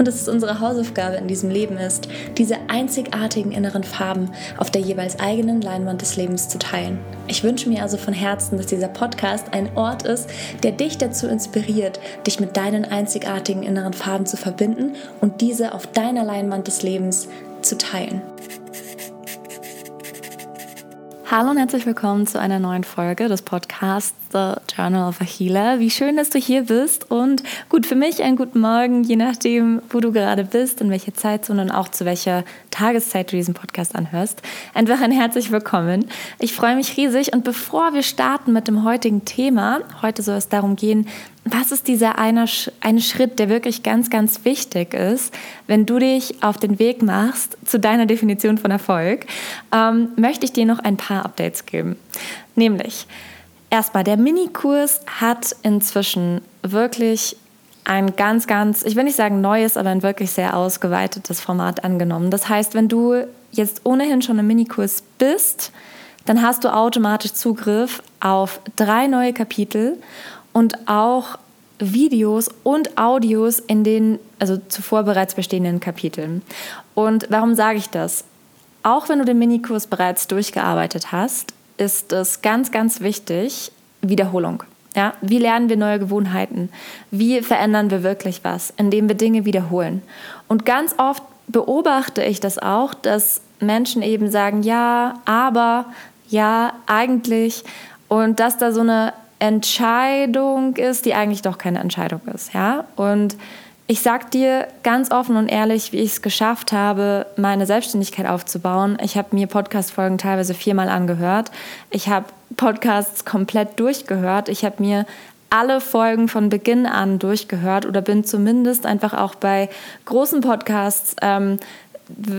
und dass es unsere Hausaufgabe in diesem Leben ist, diese einzigartigen inneren Farben auf der jeweils eigenen Leinwand des Lebens zu teilen. Ich wünsche mir also von Herzen, dass dieser Podcast ein Ort ist, der dich dazu inspiriert, dich mit deinen einzigartigen inneren Farben zu verbinden und diese auf deiner Leinwand des Lebens zu teilen. Hallo und herzlich willkommen zu einer neuen Folge des Podcasts The Journal of a Healer. Wie schön, dass du hier bist und gut für mich einen guten Morgen, je nachdem, wo du gerade bist, in welcher Zeitzone und auch zu welcher Tageszeit du diesen Podcast anhörst. Einfach ein herzlich willkommen. Ich freue mich riesig und bevor wir starten mit dem heutigen Thema, heute soll es darum gehen, was ist dieser eine, eine Schritt, der wirklich ganz, ganz wichtig ist, wenn du dich auf den Weg machst zu deiner Definition von Erfolg, ähm, möchte ich dir noch ein paar Updates geben. Nämlich, erstmal, der Minikurs hat inzwischen wirklich ein ganz, ganz, ich will nicht sagen neues, aber ein wirklich sehr ausgeweitetes Format angenommen. Das heißt, wenn du jetzt ohnehin schon im Minikurs bist, dann hast du automatisch Zugriff auf drei neue Kapitel und auch Videos und Audios in den, also zuvor bereits bestehenden Kapiteln. Und warum sage ich das? Auch wenn du den Minikurs bereits durchgearbeitet hast, ist es ganz, ganz wichtig, Wiederholung. Ja, wie lernen wir neue Gewohnheiten? Wie verändern wir wirklich was, indem wir Dinge wiederholen? Und ganz oft beobachte ich das auch, dass Menschen eben sagen, ja, aber, ja, eigentlich. Und dass da so eine Entscheidung ist, die eigentlich doch keine Entscheidung ist. Ja? Und ich sag dir ganz offen und ehrlich, wie ich es geschafft habe, meine Selbstständigkeit aufzubauen. Ich habe mir Podcast-Folgen teilweise viermal angehört. Ich habe Podcasts komplett durchgehört. Ich habe mir alle Folgen von Beginn an durchgehört oder bin zumindest einfach auch bei großen Podcasts ähm,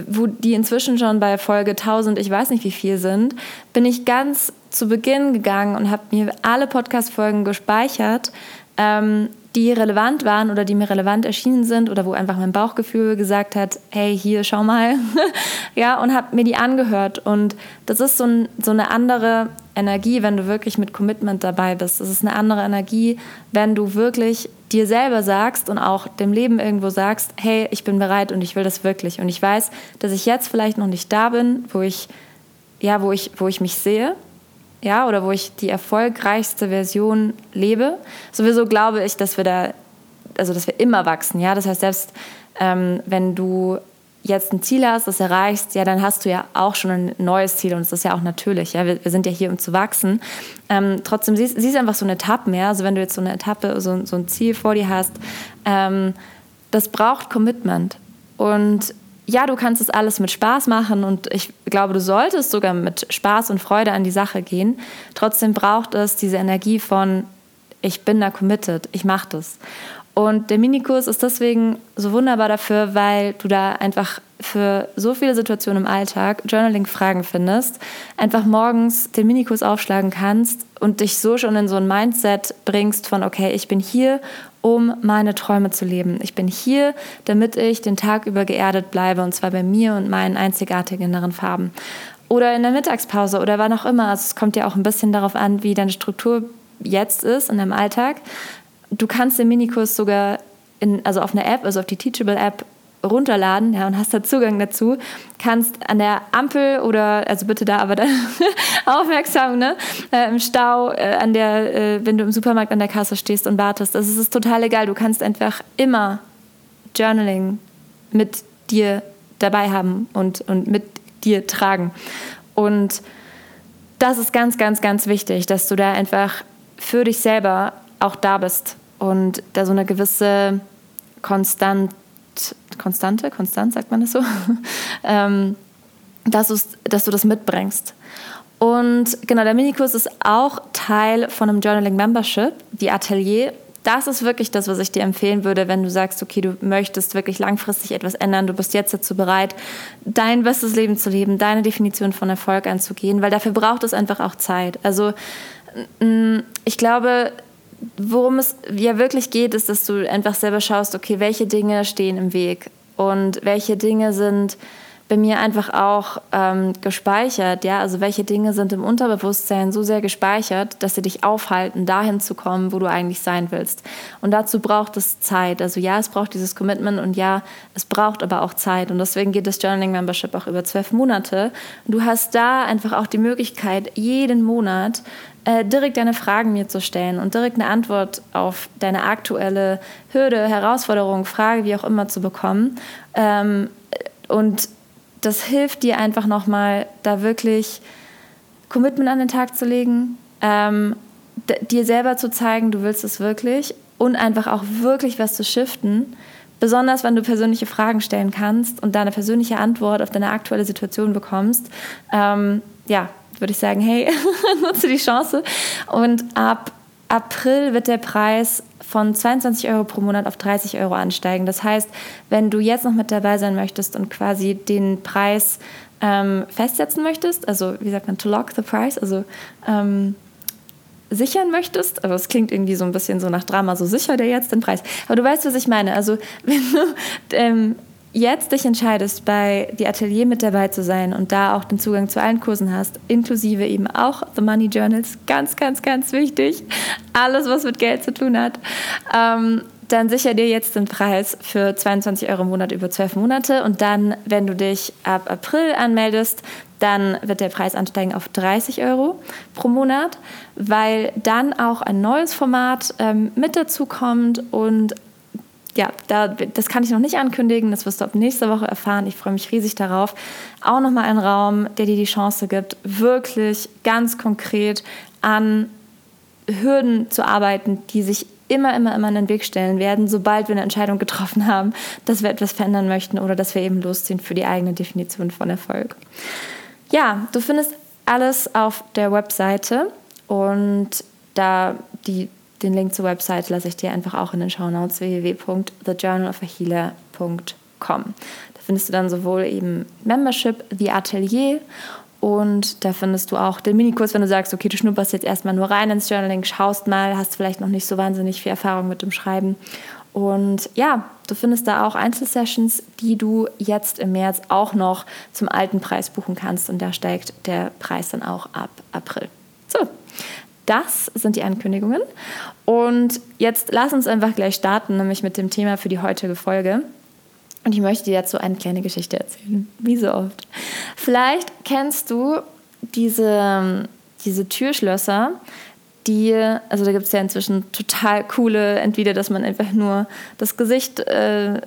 wo die inzwischen schon bei Folge 1000, ich weiß nicht wie viel sind, bin ich ganz zu Beginn gegangen und habe mir alle Podcast-Folgen gespeichert, ähm, die relevant waren oder die mir relevant erschienen sind oder wo einfach mein Bauchgefühl gesagt hat, hey, hier, schau mal. ja, und habe mir die angehört. Und das ist so, ein, so eine andere Energie, wenn du wirklich mit Commitment dabei bist. Das ist eine andere Energie, wenn du wirklich dir selber sagst und auch dem Leben irgendwo sagst, hey, ich bin bereit und ich will das wirklich. Und ich weiß, dass ich jetzt vielleicht noch nicht da bin, wo ich, ja, wo ich, wo ich mich sehe, ja, oder wo ich die erfolgreichste Version lebe. Sowieso glaube ich, dass wir da, also dass wir immer wachsen, ja. Das heißt, selbst ähm, wenn du jetzt ein Ziel hast, das erreichst, ja, dann hast du ja auch schon ein neues Ziel und das ist ja auch natürlich. Ja, wir, wir sind ja hier, um zu wachsen. Ähm, trotzdem siehst du einfach so eine Etappe mehr. Also wenn du jetzt so eine Etappe, so, so ein Ziel vor dir hast, ähm, das braucht Commitment. Und ja, du kannst es alles mit Spaß machen und ich glaube, du solltest sogar mit Spaß und Freude an die Sache gehen. Trotzdem braucht es diese Energie von, ich bin da committed, ich mache das. Und der Minikurs ist deswegen so wunderbar dafür, weil du da einfach für so viele Situationen im Alltag Journaling-Fragen findest, einfach morgens den Minikurs aufschlagen kannst und dich so schon in so ein Mindset bringst von, okay, ich bin hier, um meine Träume zu leben. Ich bin hier, damit ich den Tag über geerdet bleibe und zwar bei mir und meinen einzigartigen inneren Farben. Oder in der Mittagspause oder wann auch immer. Also es kommt ja auch ein bisschen darauf an, wie deine Struktur jetzt ist in deinem Alltag du kannst den Minikurs sogar in, also auf einer App, also auf die Teachable App runterladen ja, und hast da Zugang dazu, kannst an der Ampel oder, also bitte da aber dann aufmerksam, ne, äh, im Stau, äh, an der, äh, wenn du im Supermarkt an der Kasse stehst und wartest. Also es ist total egal. Du kannst einfach immer Journaling mit dir dabei haben und, und mit dir tragen. Und das ist ganz, ganz, ganz wichtig, dass du da einfach für dich selber auch da bist und da so eine gewisse Konstant, Konstante, Konstant sagt man das so, ähm, dass, dass du das mitbringst. Und genau, der Minikurs ist auch Teil von einem Journaling Membership, die Atelier. Das ist wirklich das, was ich dir empfehlen würde, wenn du sagst, okay, du möchtest wirklich langfristig etwas ändern, du bist jetzt dazu bereit, dein bestes Leben zu leben, deine Definition von Erfolg anzugehen, weil dafür braucht es einfach auch Zeit. Also ich glaube, worum es ja wirklich geht, ist, dass du einfach selber schaust, okay, welche Dinge stehen im Weg und welche Dinge sind bei mir einfach auch ähm, gespeichert. Ja, also welche Dinge sind im Unterbewusstsein so sehr gespeichert, dass sie dich aufhalten, dahin zu kommen, wo du eigentlich sein willst. Und dazu braucht es Zeit. Also ja, es braucht dieses Commitment und ja, es braucht aber auch Zeit. Und deswegen geht das Journaling Membership auch über zwölf Monate. du hast da einfach auch die Möglichkeit, jeden Monat äh, direkt deine Fragen mir zu stellen und direkt eine Antwort auf deine aktuelle Hürde, Herausforderung, Frage, wie auch immer zu bekommen. Ähm, und das hilft dir einfach nochmal, da wirklich Commitment an den Tag zu legen, ähm, dir selber zu zeigen, du willst es wirklich und einfach auch wirklich was zu shiften. Besonders wenn du persönliche Fragen stellen kannst und da eine persönliche Antwort auf deine aktuelle Situation bekommst. Ähm, ja, würde ich sagen, hey, nutze die Chance. Und ab April wird der Preis von 22 Euro pro Monat auf 30 Euro ansteigen. Das heißt, wenn du jetzt noch mit dabei sein möchtest und quasi den Preis ähm, festsetzen möchtest, also wie sagt man, to lock the price, also ähm, sichern möchtest, aber es klingt irgendwie so ein bisschen so nach Drama, so sicher der jetzt den Preis. Aber du weißt, was ich meine. Also wenn du ähm, jetzt dich entscheidest, bei die Atelier mit dabei zu sein und da auch den Zugang zu allen Kursen hast, inklusive eben auch The Money Journals, ganz, ganz, ganz wichtig, alles, was mit Geld zu tun hat, ähm, dann sicher dir jetzt den Preis für 22 Euro im Monat über 12 Monate und dann, wenn du dich ab April anmeldest, dann wird der Preis ansteigen auf 30 Euro pro Monat, weil dann auch ein neues Format ähm, mit dazu kommt und ja, da, das kann ich noch nicht ankündigen, das wirst du ab nächster Woche erfahren. Ich freue mich riesig darauf. Auch nochmal ein Raum, der dir die Chance gibt, wirklich ganz konkret an Hürden zu arbeiten, die sich immer, immer, immer in den Weg stellen werden, sobald wir eine Entscheidung getroffen haben, dass wir etwas verändern möchten oder dass wir eben losziehen für die eigene Definition von Erfolg. Ja, du findest alles auf der Webseite und da die den Link zur Website lasse ich dir einfach auch in den Shownotes www.thejournalofahealer.com. Da findest du dann sowohl eben Membership wie Atelier und da findest du auch den Minikurs, wenn du sagst, okay, du schnupperst jetzt erstmal nur rein ins Journaling, schaust mal, hast vielleicht noch nicht so wahnsinnig viel Erfahrung mit dem Schreiben. Und ja, du findest da auch Einzelsessions, die du jetzt im März auch noch zum alten Preis buchen kannst. Und da steigt der Preis dann auch ab April. So, das sind die Ankündigungen. Und jetzt lass uns einfach gleich starten, nämlich mit dem Thema für die heutige Folge. Und ich möchte dir dazu eine kleine Geschichte erzählen, wie so oft. Vielleicht kennst du diese, diese Türschlösser, die, also da gibt es ja inzwischen total coole, entweder, dass man einfach nur das Gesicht äh,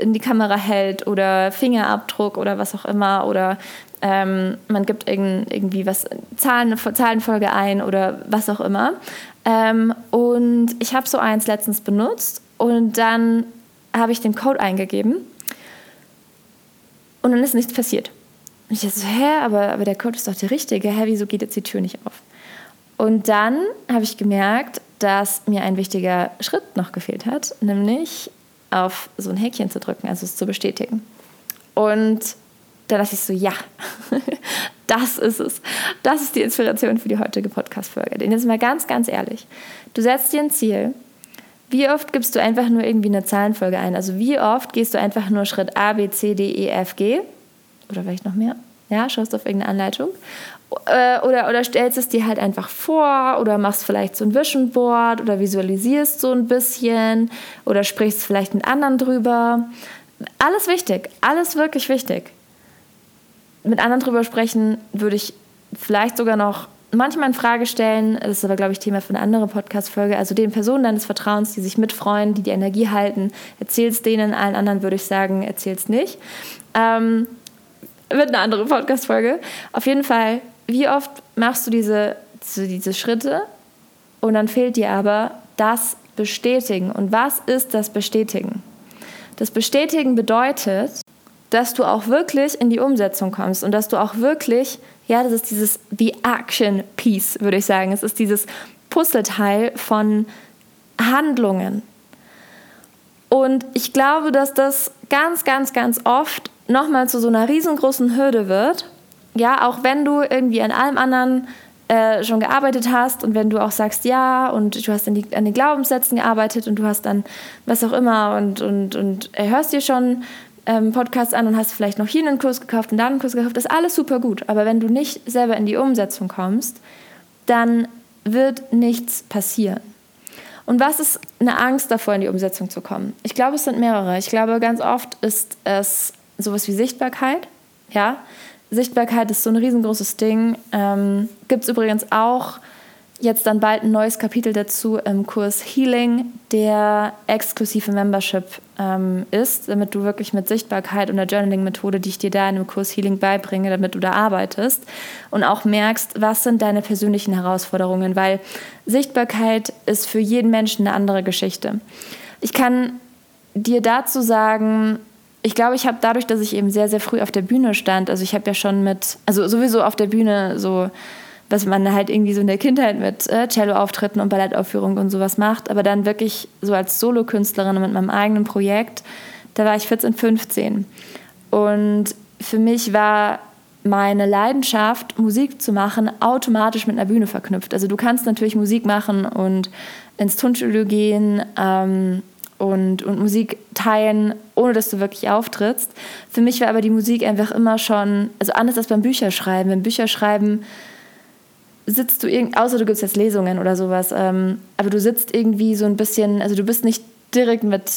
in die Kamera hält oder Fingerabdruck oder was auch immer oder ähm, man gibt irgend, irgendwie was, Zahlen, Zahlenfolge ein oder was auch immer. Ähm, und ich habe so eins letztens benutzt und dann habe ich den Code eingegeben und dann ist nichts passiert. Und ich dachte so, hä, aber, aber der Code ist doch der richtige, hä, wieso geht jetzt die Tür nicht auf? Und dann habe ich gemerkt, dass mir ein wichtiger Schritt noch gefehlt hat, nämlich auf so ein Häkchen zu drücken, also es zu bestätigen. Und da dachte ich so, ja, das ist es. Das ist die Inspiration für die heutige Podcast-Folge. Denn jetzt mal ganz, ganz ehrlich, du setzt dir ein Ziel. Wie oft gibst du einfach nur irgendwie eine Zahlenfolge ein? Also wie oft gehst du einfach nur Schritt A, B, C, D, E, F, G? Oder vielleicht noch mehr? Ja, schaust auf irgendeine Anleitung. Äh, oder, oder stellst es dir halt einfach vor oder machst vielleicht so ein Vision Board oder visualisierst so ein bisschen oder sprichst vielleicht mit anderen drüber. Alles wichtig, alles wirklich wichtig mit anderen drüber sprechen, würde ich vielleicht sogar noch manchmal in Frage stellen. Das ist aber, glaube ich, Thema für eine andere Podcast-Folge. Also den Personen deines Vertrauens, die sich mitfreuen, die die Energie halten, erzähl's denen. Allen anderen würde ich sagen, erzähl's nicht. Ähm, wird eine andere Podcast-Folge. Auf jeden Fall, wie oft machst du diese, diese Schritte und dann fehlt dir aber das Bestätigen. Und was ist das Bestätigen? Das Bestätigen bedeutet, dass du auch wirklich in die Umsetzung kommst und dass du auch wirklich Ja, das ist dieses The Action Piece, würde ich sagen. Es ist dieses Puzzleteil von Handlungen. Und ich glaube, dass das ganz, ganz, ganz oft nochmal zu so einer riesengroßen Hürde wird. Ja, auch wenn du irgendwie an allem anderen äh, schon gearbeitet hast und wenn du auch sagst, ja, und du hast an, die, an den Glaubenssätzen gearbeitet und du hast dann was auch immer und, und, und hörst dir schon ähm, Podcasts an und hast vielleicht noch hier einen Kurs gekauft und da einen Kurs gekauft, das ist alles super gut. Aber wenn du nicht selber in die Umsetzung kommst, dann wird nichts passieren. Und was ist eine Angst davor, in die Umsetzung zu kommen? Ich glaube, es sind mehrere. Ich glaube, ganz oft ist es sowas wie Sichtbarkeit. Ja, Sichtbarkeit ist so ein riesengroßes Ding. Ähm, Gibt es übrigens auch jetzt dann bald ein neues Kapitel dazu im Kurs Healing, der exklusive Membership ähm, ist, damit du wirklich mit Sichtbarkeit und der Journaling-Methode, die ich dir da in dem Kurs Healing beibringe, damit du da arbeitest und auch merkst, was sind deine persönlichen Herausforderungen, weil Sichtbarkeit ist für jeden Menschen eine andere Geschichte. Ich kann dir dazu sagen, ich glaube, ich habe dadurch, dass ich eben sehr, sehr früh auf der Bühne stand, also ich habe ja schon mit, also sowieso auf der Bühne so, was man halt irgendwie so in der Kindheit mit äh, Cello-Auftritten und Ballettaufführungen und sowas macht, aber dann wirklich so als Solokünstlerin mit meinem eigenen Projekt, da war ich 14, 15. Und für mich war meine Leidenschaft, Musik zu machen, automatisch mit einer Bühne verknüpft. Also du kannst natürlich Musik machen und ins Tonstudio gehen ähm, und, und Musik teilen, ohne dass du wirklich auftrittst. Für mich war aber die Musik einfach immer schon, also anders als beim Bücherschreiben. Beim Bücherschreiben sitzt du irgendwie, außer du gibst jetzt Lesungen oder sowas, ähm, aber du sitzt irgendwie so ein bisschen, also du bist nicht direkt mit,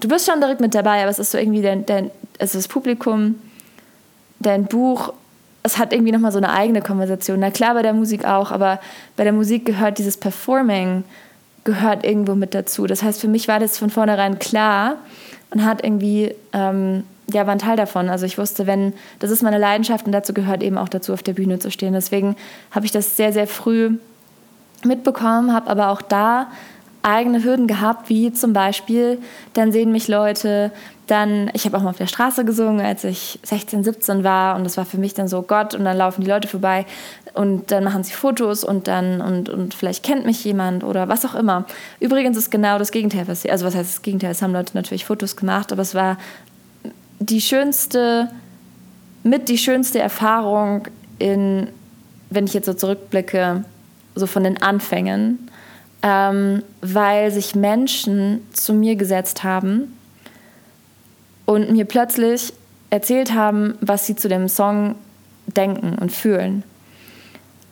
du bist schon direkt mit dabei, aber es ist so irgendwie dein, dein also das Publikum, dein Buch, es hat irgendwie nochmal so eine eigene Konversation. Na klar, bei der Musik auch, aber bei der Musik gehört dieses Performing gehört irgendwo mit dazu. Das heißt, für mich war das von vornherein klar und hat irgendwie, ähm, ja, war ein Teil davon. Also ich wusste, wenn, das ist meine Leidenschaft und dazu gehört eben auch dazu, auf der Bühne zu stehen. Deswegen habe ich das sehr, sehr früh mitbekommen, habe aber auch da eigene Hürden gehabt, wie zum Beispiel, dann sehen mich Leute, dann, ich habe auch mal auf der Straße gesungen, als ich 16, 17 war und das war für mich dann so Gott und dann laufen die Leute vorbei und dann machen sie Fotos und dann und, und vielleicht kennt mich jemand oder was auch immer. Übrigens ist genau das Gegenteil passiert. Also was heißt das Gegenteil? Es haben Leute natürlich Fotos gemacht, aber es war die schönste, mit die schönste Erfahrung in, wenn ich jetzt so zurückblicke, so von den Anfängen, ähm, weil sich Menschen zu mir gesetzt haben und mir plötzlich erzählt haben, was sie zu dem Song denken und fühlen.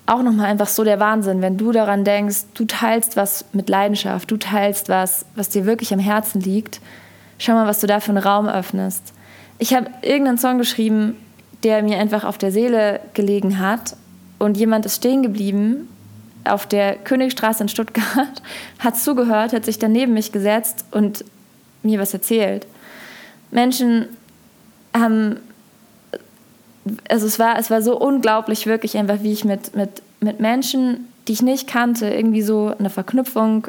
Auch nochmal einfach so der Wahnsinn, wenn du daran denkst, du teilst was mit Leidenschaft, du teilst was, was dir wirklich am Herzen liegt. Schau mal, was du da für einen Raum öffnest. Ich habe irgendeinen Song geschrieben, der mir einfach auf der Seele gelegen hat und jemand ist stehen geblieben auf der Königstraße in Stuttgart, hat zugehört, hat sich dann neben mich gesetzt und mir was erzählt. Menschen haben, also es war, es war so unglaublich wirklich einfach, wie ich mit, mit, mit Menschen, die ich nicht kannte, irgendwie so eine Verknüpfung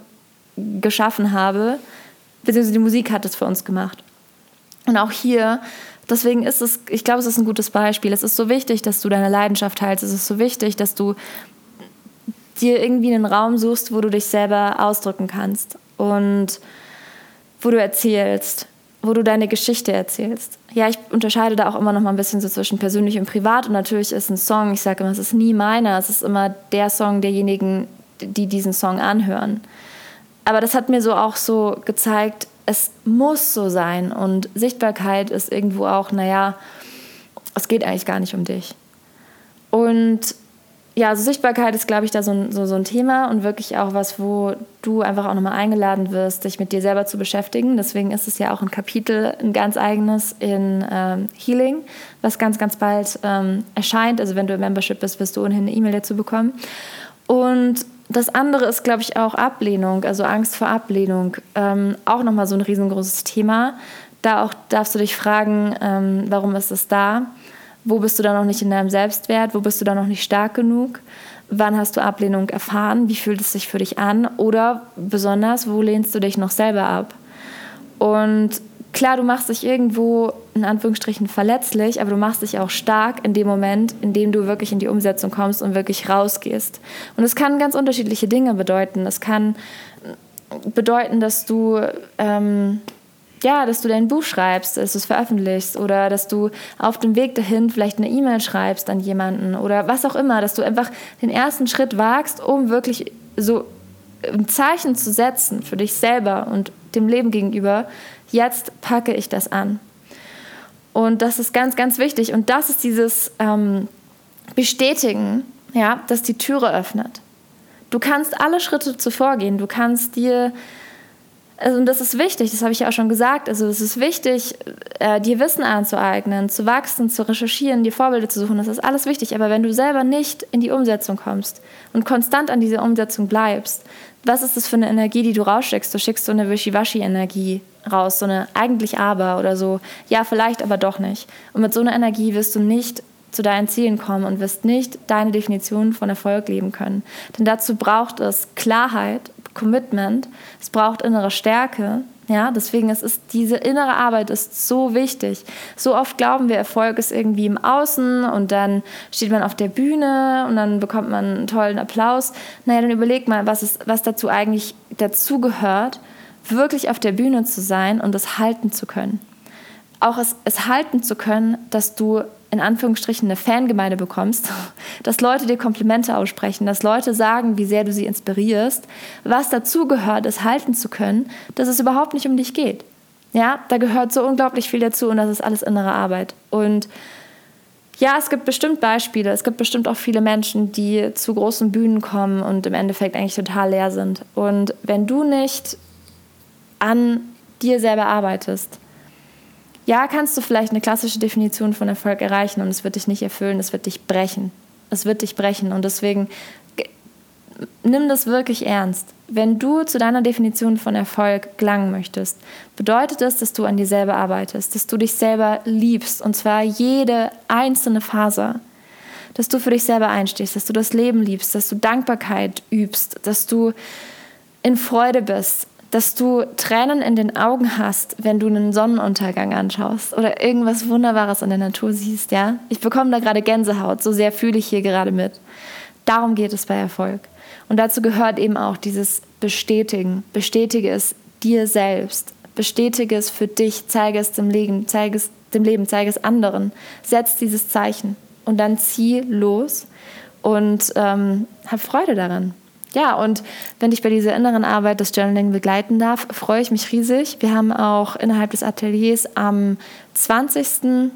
geschaffen habe, beziehungsweise die Musik hat es für uns gemacht. Und auch hier, deswegen ist es, ich glaube, es ist ein gutes Beispiel. Es ist so wichtig, dass du deine Leidenschaft teilst. Es ist so wichtig, dass du dir irgendwie einen Raum suchst, wo du dich selber ausdrücken kannst und wo du erzählst, wo du deine Geschichte erzählst. Ja, ich unterscheide da auch immer noch mal ein bisschen so zwischen persönlich und privat und natürlich ist ein Song, ich sage immer, es ist nie meiner, es ist immer der Song derjenigen, die diesen Song anhören. Aber das hat mir so auch so gezeigt, es muss so sein und Sichtbarkeit ist irgendwo auch, naja, es geht eigentlich gar nicht um dich. Und ja, also Sichtbarkeit ist, glaube ich, da so ein, so, so ein Thema und wirklich auch was, wo du einfach auch nochmal eingeladen wirst, dich mit dir selber zu beschäftigen. Deswegen ist es ja auch ein Kapitel, ein ganz eigenes in ähm, Healing, was ganz, ganz bald ähm, erscheint. Also wenn du im Membership bist, wirst du ohnehin eine E-Mail dazu bekommen. Und das andere ist, glaube ich, auch Ablehnung, also Angst vor Ablehnung. Ähm, auch nochmal so ein riesengroßes Thema. Da auch darfst du dich fragen, ähm, warum ist es da? Wo bist du da noch nicht in deinem Selbstwert? Wo bist du da noch nicht stark genug? Wann hast du Ablehnung erfahren? Wie fühlt es sich für dich an? Oder besonders, wo lehnst du dich noch selber ab? Und klar, du machst dich irgendwo in Anführungsstrichen verletzlich, aber du machst dich auch stark in dem Moment, in dem du wirklich in die Umsetzung kommst und wirklich rausgehst. Und es kann ganz unterschiedliche Dinge bedeuten. Es kann bedeuten, dass du ähm, ja, dass du dein Buch schreibst, dass du es veröffentlichst oder dass du auf dem Weg dahin vielleicht eine E-Mail schreibst an jemanden oder was auch immer, dass du einfach den ersten Schritt wagst, um wirklich so ein Zeichen zu setzen für dich selber und dem Leben gegenüber, jetzt packe ich das an. Und das ist ganz, ganz wichtig. Und das ist dieses ähm, Bestätigen, ja, dass die Türe öffnet. Du kannst alle Schritte zuvor gehen. Du kannst dir, also und das ist wichtig, das habe ich ja auch schon gesagt, also es ist wichtig, äh, dir Wissen anzueignen, zu wachsen, zu recherchieren, dir Vorbilder zu suchen, das ist alles wichtig. Aber wenn du selber nicht in die Umsetzung kommst und konstant an dieser Umsetzung bleibst, was ist das für eine Energie, die du rausschickst? Du schickst so eine Wischiwaschi-Energie raus, so eine eigentlich aber oder so, ja, vielleicht, aber doch nicht. Und mit so einer Energie wirst du nicht zu deinen Zielen kommen und wirst nicht deine Definition von Erfolg leben können. Denn dazu braucht es Klarheit, Commitment, es braucht innere Stärke. Ja, deswegen ist es, diese innere Arbeit ist so wichtig. So oft glauben wir, Erfolg ist irgendwie im Außen und dann steht man auf der Bühne und dann bekommt man einen tollen Applaus. Naja, dann überleg mal, was, ist, was dazu eigentlich dazugehört, wirklich auf der Bühne zu sein und es halten zu können. Auch es, es halten zu können, dass du in Anführungsstrichen eine Fangemeinde bekommst, dass Leute dir Komplimente aussprechen, dass Leute sagen, wie sehr du sie inspirierst, was dazu gehört, es halten zu können, dass es überhaupt nicht um dich geht. Ja, da gehört so unglaublich viel dazu und das ist alles innere Arbeit. Und ja, es gibt bestimmt Beispiele. Es gibt bestimmt auch viele Menschen, die zu großen Bühnen kommen und im Endeffekt eigentlich total leer sind. Und wenn du nicht an dir selber arbeitest. Ja, kannst du vielleicht eine klassische Definition von Erfolg erreichen und es wird dich nicht erfüllen, es wird dich brechen. Es wird dich brechen und deswegen nimm das wirklich ernst. Wenn du zu deiner Definition von Erfolg gelangen möchtest, bedeutet das, dass du an dir selber arbeitest, dass du dich selber liebst und zwar jede einzelne Phase. Dass du für dich selber einstehst, dass du das Leben liebst, dass du Dankbarkeit übst, dass du in Freude bist, dass du Tränen in den Augen hast, wenn du einen Sonnenuntergang anschaust oder irgendwas Wunderbares in der Natur siehst, ja? Ich bekomme da gerade Gänsehaut, so sehr fühle ich hier gerade mit. Darum geht es bei Erfolg. Und dazu gehört eben auch dieses Bestätigen. Bestätige es dir selbst. Bestätige es für dich, zeige es dem Leben, zeige es dem Leben, zeige es anderen. Setz dieses Zeichen und dann zieh los und ähm, hab Freude daran. Ja, und wenn ich bei dieser inneren Arbeit das Journaling begleiten darf, freue ich mich riesig. Wir haben auch innerhalb des Ateliers am 20.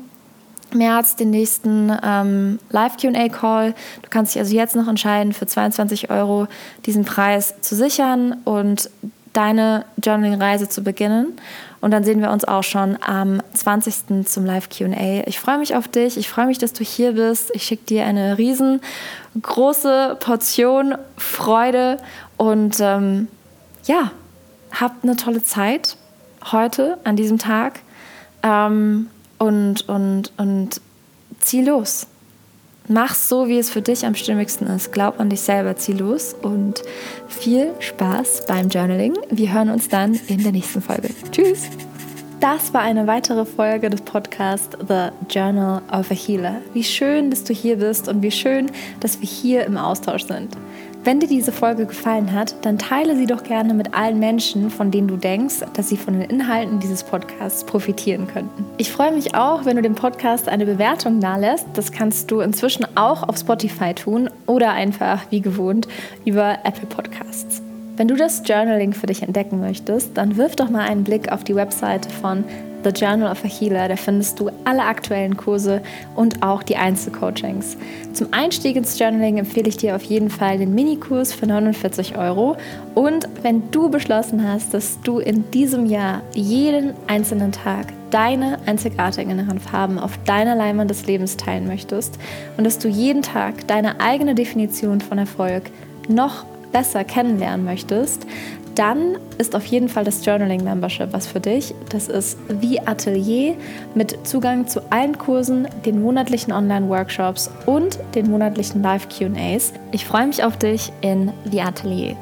März den nächsten ähm, Live-QA-Call. Du kannst dich also jetzt noch entscheiden, für 22 Euro diesen Preis zu sichern und deine Journaling-Reise zu beginnen. Und dann sehen wir uns auch schon am 20. zum Live-QA. Ich freue mich auf dich. Ich freue mich, dass du hier bist. Ich schicke dir eine riesengroße Portion Freude und ähm, ja, habt eine tolle Zeit heute an diesem Tag ähm, und, und, und zieh los. Mach so, wie es für dich am stimmigsten ist. Glaub an dich selber, zieh los und viel Spaß beim Journaling. Wir hören uns dann in der nächsten Folge. Tschüss! Das war eine weitere Folge des Podcasts The Journal of a Healer. Wie schön, dass du hier bist und wie schön, dass wir hier im Austausch sind. Wenn dir diese Folge gefallen hat, dann teile sie doch gerne mit allen Menschen, von denen du denkst, dass sie von den Inhalten dieses Podcasts profitieren könnten. Ich freue mich auch, wenn du dem Podcast eine Bewertung nahelässt. Das kannst du inzwischen auch auf Spotify tun oder einfach wie gewohnt über Apple Podcasts. Wenn du das Journaling für dich entdecken möchtest, dann wirf doch mal einen Blick auf die Webseite von The Journal of a Healer. Da findest du alle aktuellen Kurse und auch die Einzelcoachings. Zum Einstieg ins Journaling empfehle ich dir auf jeden Fall den Minikurs für 49 Euro. Und wenn du beschlossen hast, dass du in diesem Jahr jeden einzelnen Tag deine einzigartigen Farben auf deiner Leinwand des Lebens teilen möchtest und dass du jeden Tag deine eigene Definition von Erfolg noch besser kennenlernen möchtest, dann ist auf jeden Fall das Journaling Membership was für dich. Das ist wie Atelier mit Zugang zu allen Kursen, den monatlichen Online-Workshops und den monatlichen Live-QAs. Ich freue mich auf dich in The Atelier.